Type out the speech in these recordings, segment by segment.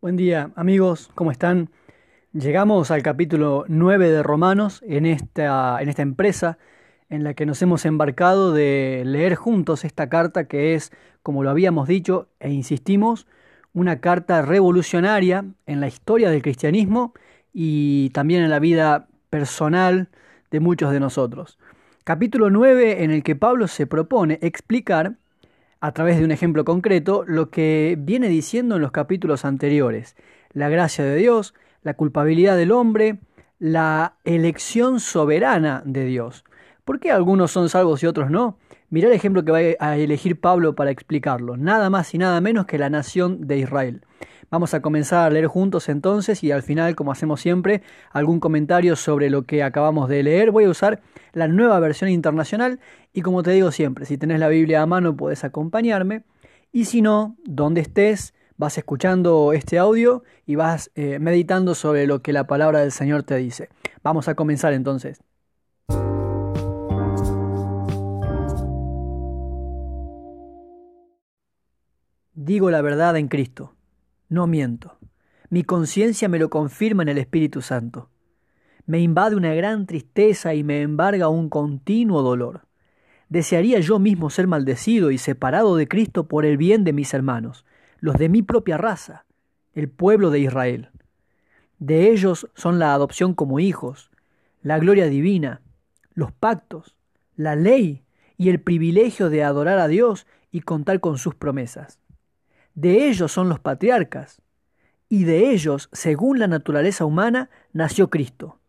Buen día amigos, ¿cómo están? Llegamos al capítulo 9 de Romanos en esta, en esta empresa en la que nos hemos embarcado de leer juntos esta carta que es, como lo habíamos dicho e insistimos, una carta revolucionaria en la historia del cristianismo y también en la vida personal de muchos de nosotros. Capítulo 9 en el que Pablo se propone explicar a través de un ejemplo concreto lo que viene diciendo en los capítulos anteriores. La gracia de Dios, la culpabilidad del hombre, la elección soberana de Dios. ¿Por qué algunos son salvos y otros no? Mirá el ejemplo que va a elegir Pablo para explicarlo. Nada más y nada menos que la nación de Israel. Vamos a comenzar a leer juntos entonces y al final, como hacemos siempre, algún comentario sobre lo que acabamos de leer. Voy a usar la nueva versión internacional y como te digo siempre, si tenés la Biblia a mano puedes acompañarme y si no, donde estés, vas escuchando este audio y vas eh, meditando sobre lo que la palabra del Señor te dice. Vamos a comenzar entonces. Digo la verdad en Cristo no miento. Mi conciencia me lo confirma en el Espíritu Santo. Me invade una gran tristeza y me embarga un continuo dolor. Desearía yo mismo ser maldecido y separado de Cristo por el bien de mis hermanos, los de mi propia raza, el pueblo de Israel. De ellos son la adopción como hijos, la gloria divina, los pactos, la ley y el privilegio de adorar a Dios y contar con sus promesas. De ellos son los patriarcas, y de ellos, según la naturaleza humana, nació Cristo,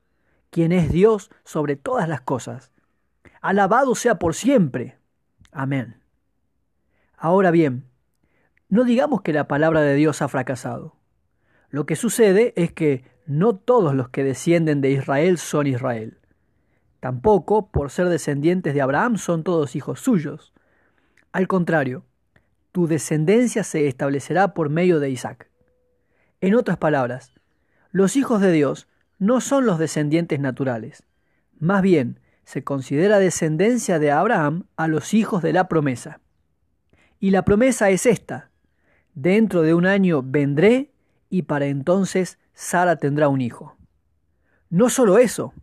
quien es Dios sobre todas las cosas. Alabado sea por siempre. Amén. Ahora bien, no digamos que la palabra de Dios ha fracasado. Lo que sucede es que no todos los que descienden de Israel son Israel. Tampoco, por ser descendientes de Abraham, son todos hijos suyos. Al contrario, tu descendencia se establecerá por medio de Isaac. En otras palabras, los hijos de Dios no son los descendientes naturales, más bien se considera descendencia de Abraham a los hijos de la promesa. Y la promesa es esta, dentro de un año vendré y para entonces Sara tendrá un hijo. No solo eso,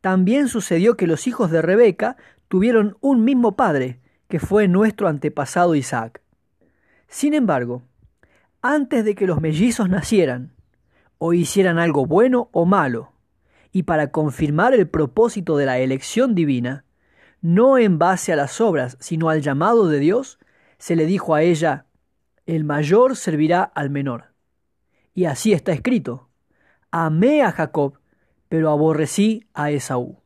también sucedió que los hijos de Rebeca tuvieron un mismo padre, que fue nuestro antepasado Isaac. Sin embargo, antes de que los mellizos nacieran, o hicieran algo bueno o malo, y para confirmar el propósito de la elección divina, no en base a las obras, sino al llamado de Dios, se le dijo a ella, el mayor servirá al menor. Y así está escrito, amé a Jacob, pero aborrecí a Esaú.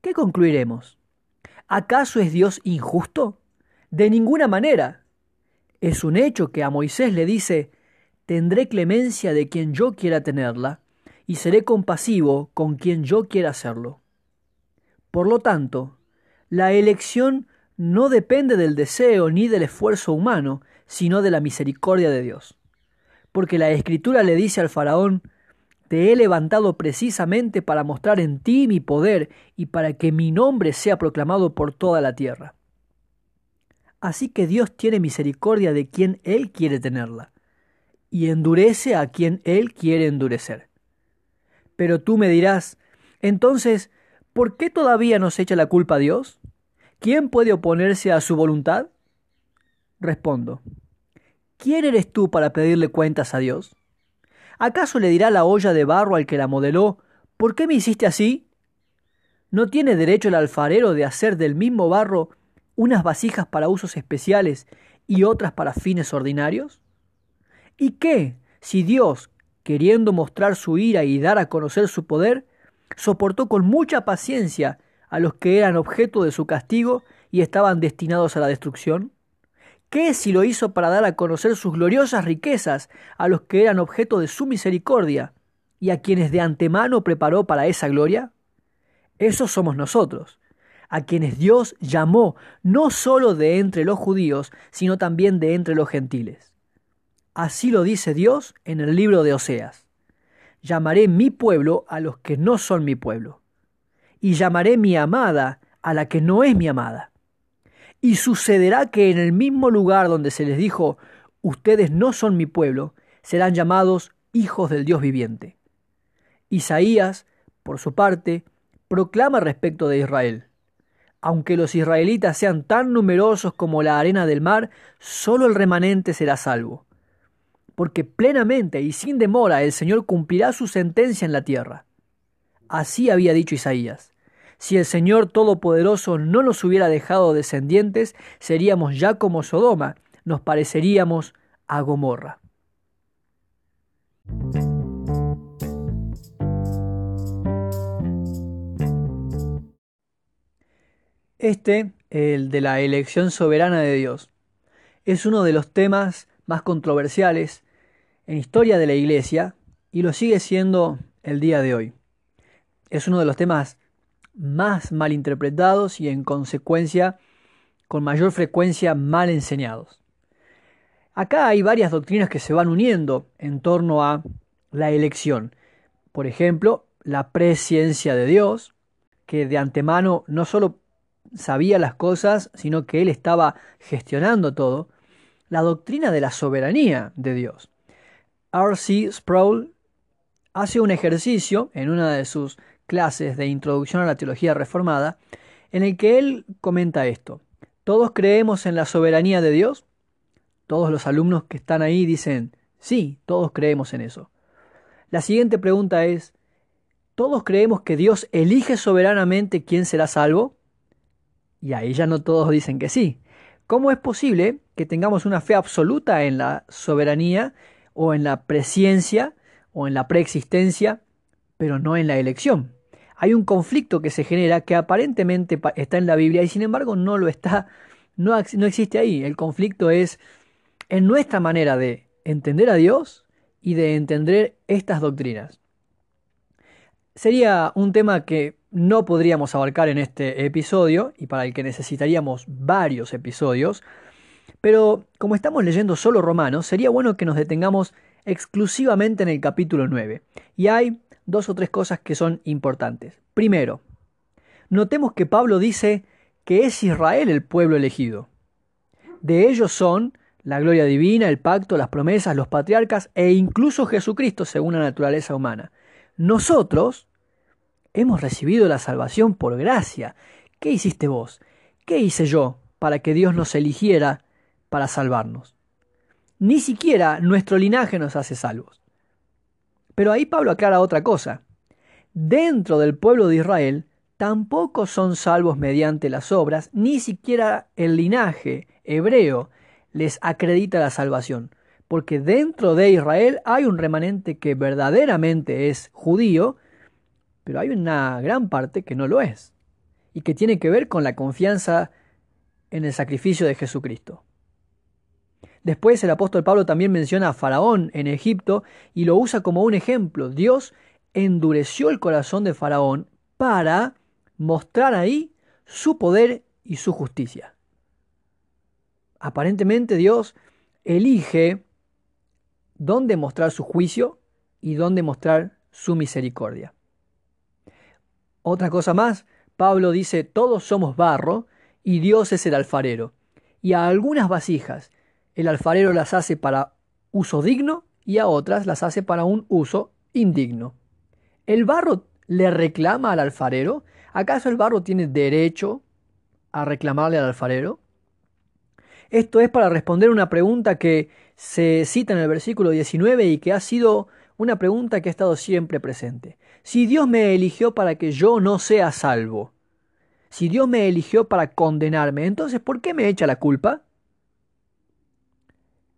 ¿Qué concluiremos? ¿Acaso es Dios injusto? De ninguna manera. Es un hecho que a Moisés le dice, tendré clemencia de quien yo quiera tenerla, y seré compasivo con quien yo quiera hacerlo. Por lo tanto, la elección no depende del deseo ni del esfuerzo humano, sino de la misericordia de Dios. Porque la Escritura le dice al faraón, Te he levantado precisamente para mostrar en ti mi poder y para que mi nombre sea proclamado por toda la tierra. Así que Dios tiene misericordia de quien Él quiere tenerla, y endurece a quien Él quiere endurecer. Pero tú me dirás, entonces, ¿por qué todavía nos echa la culpa a Dios? ¿Quién puede oponerse a su voluntad? Respondo, ¿quién eres tú para pedirle cuentas a Dios? ¿Acaso le dirá la olla de barro al que la modeló, ¿por qué me hiciste así? ¿No tiene derecho el alfarero de hacer del mismo barro unas vasijas para usos especiales y otras para fines ordinarios? ¿Y qué si Dios, queriendo mostrar su ira y dar a conocer su poder, soportó con mucha paciencia a los que eran objeto de su castigo y estaban destinados a la destrucción? ¿Qué si lo hizo para dar a conocer sus gloriosas riquezas a los que eran objeto de su misericordia y a quienes de antemano preparó para esa gloria? Esos somos nosotros, a quienes Dios llamó no sólo de entre los judíos, sino también de entre los gentiles. Así lo dice Dios en el libro de Oseas. Llamaré mi pueblo a los que no son mi pueblo, y llamaré mi amada a la que no es mi amada. Y sucederá que en el mismo lugar donde se les dijo, ustedes no son mi pueblo, serán llamados hijos del Dios viviente. Isaías, por su parte, proclama respecto de Israel. Aunque los israelitas sean tan numerosos como la arena del mar, solo el remanente será salvo. Porque plenamente y sin demora el Señor cumplirá su sentencia en la tierra. Así había dicho Isaías. Si el Señor Todopoderoso no nos hubiera dejado descendientes, seríamos ya como Sodoma, nos pareceríamos a Gomorra. Este, el de la elección soberana de Dios, es uno de los temas más controversiales en historia de la Iglesia y lo sigue siendo el día de hoy. Es uno de los temas más mal interpretados y en consecuencia con mayor frecuencia mal enseñados. Acá hay varias doctrinas que se van uniendo en torno a la elección. Por ejemplo, la presciencia de Dios, que de antemano no solo sabía las cosas, sino que él estaba gestionando todo. La doctrina de la soberanía de Dios. R.C. Sproul hace un ejercicio en una de sus clases de introducción a la teología reformada, en el que él comenta esto. ¿Todos creemos en la soberanía de Dios? Todos los alumnos que están ahí dicen, sí, todos creemos en eso. La siguiente pregunta es, ¿todos creemos que Dios elige soberanamente quién será salvo? Y ahí ya no todos dicen que sí. ¿Cómo es posible que tengamos una fe absoluta en la soberanía o en la presciencia o en la preexistencia, pero no en la elección? Hay un conflicto que se genera que aparentemente está en la Biblia y sin embargo no lo está, no, no existe ahí. El conflicto es en nuestra manera de entender a Dios y de entender estas doctrinas. Sería un tema que no podríamos abarcar en este episodio y para el que necesitaríamos varios episodios, pero como estamos leyendo solo Romanos, sería bueno que nos detengamos exclusivamente en el capítulo 9. Y hay dos o tres cosas que son importantes. Primero, notemos que Pablo dice que es Israel el pueblo elegido. De ellos son la gloria divina, el pacto, las promesas, los patriarcas e incluso Jesucristo según la naturaleza humana. Nosotros Hemos recibido la salvación por gracia. ¿Qué hiciste vos? ¿Qué hice yo para que Dios nos eligiera para salvarnos? Ni siquiera nuestro linaje nos hace salvos. Pero ahí Pablo aclara otra cosa. Dentro del pueblo de Israel tampoco son salvos mediante las obras, ni siquiera el linaje hebreo les acredita la salvación, porque dentro de Israel hay un remanente que verdaderamente es judío, pero hay una gran parte que no lo es y que tiene que ver con la confianza en el sacrificio de Jesucristo. Después el apóstol Pablo también menciona a Faraón en Egipto y lo usa como un ejemplo. Dios endureció el corazón de Faraón para mostrar ahí su poder y su justicia. Aparentemente Dios elige dónde mostrar su juicio y dónde mostrar su misericordia. Otra cosa más, Pablo dice, todos somos barro y Dios es el alfarero. Y a algunas vasijas el alfarero las hace para uso digno y a otras las hace para un uso indigno. ¿El barro le reclama al alfarero? ¿Acaso el barro tiene derecho a reclamarle al alfarero? Esto es para responder una pregunta que se cita en el versículo 19 y que ha sido una pregunta que ha estado siempre presente. Si Dios me eligió para que yo no sea salvo, si Dios me eligió para condenarme, entonces ¿por qué me echa la culpa?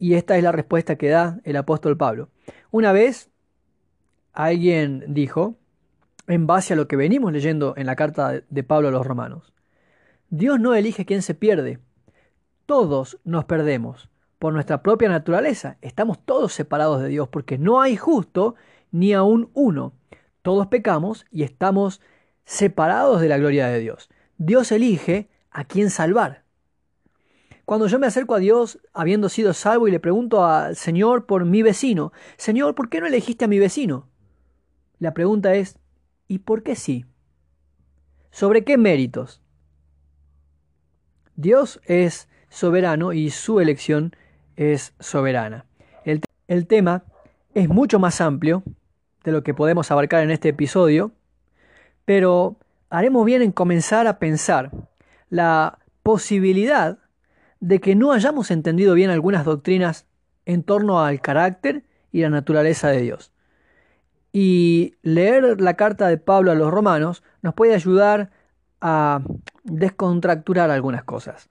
Y esta es la respuesta que da el apóstol Pablo. Una vez alguien dijo, en base a lo que venimos leyendo en la carta de Pablo a los romanos, Dios no elige quién se pierde, todos nos perdemos por nuestra propia naturaleza. Estamos todos separados de Dios porque no hay justo ni aún uno. Todos pecamos y estamos separados de la gloria de Dios. Dios elige a quién salvar. Cuando yo me acerco a Dios habiendo sido salvo y le pregunto al Señor por mi vecino, Señor, ¿por qué no elegiste a mi vecino? La pregunta es, ¿y por qué sí? ¿Sobre qué méritos? Dios es soberano y su elección es soberana. El, el tema es mucho más amplio de lo que podemos abarcar en este episodio, pero haremos bien en comenzar a pensar la posibilidad de que no hayamos entendido bien algunas doctrinas en torno al carácter y la naturaleza de Dios. Y leer la carta de Pablo a los romanos nos puede ayudar a descontracturar algunas cosas.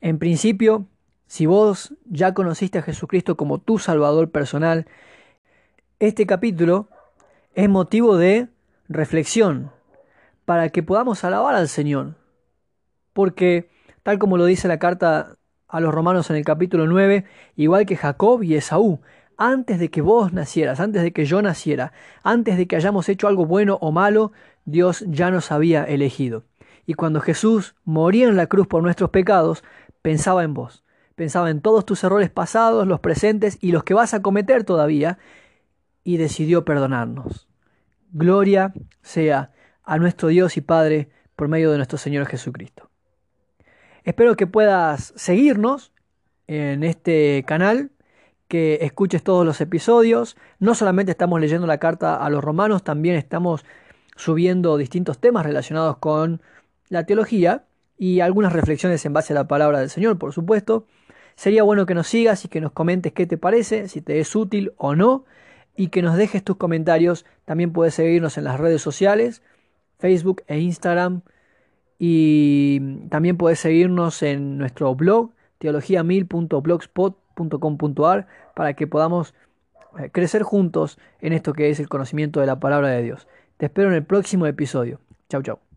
En principio, si vos ya conociste a Jesucristo como tu Salvador personal, este capítulo es motivo de reflexión para que podamos alabar al Señor. Porque, tal como lo dice la carta a los romanos en el capítulo 9, igual que Jacob y Esaú, antes de que vos nacieras, antes de que yo naciera, antes de que hayamos hecho algo bueno o malo, Dios ya nos había elegido. Y cuando Jesús moría en la cruz por nuestros pecados, pensaba en vos, pensaba en todos tus errores pasados, los presentes y los que vas a cometer todavía, y decidió perdonarnos. Gloria sea a nuestro Dios y Padre por medio de nuestro Señor Jesucristo. Espero que puedas seguirnos en este canal que escuches todos los episodios. No solamente estamos leyendo la carta a los romanos, también estamos subiendo distintos temas relacionados con la teología y algunas reflexiones en base a la palabra del Señor, por supuesto. Sería bueno que nos sigas y que nos comentes qué te parece, si te es útil o no, y que nos dejes tus comentarios. También puedes seguirnos en las redes sociales, Facebook e Instagram, y también puedes seguirnos en nuestro blog teologiamil.blogspot.com .com.ar para que podamos eh, crecer juntos en esto que es el conocimiento de la palabra de Dios. Te espero en el próximo episodio. Chau, chau.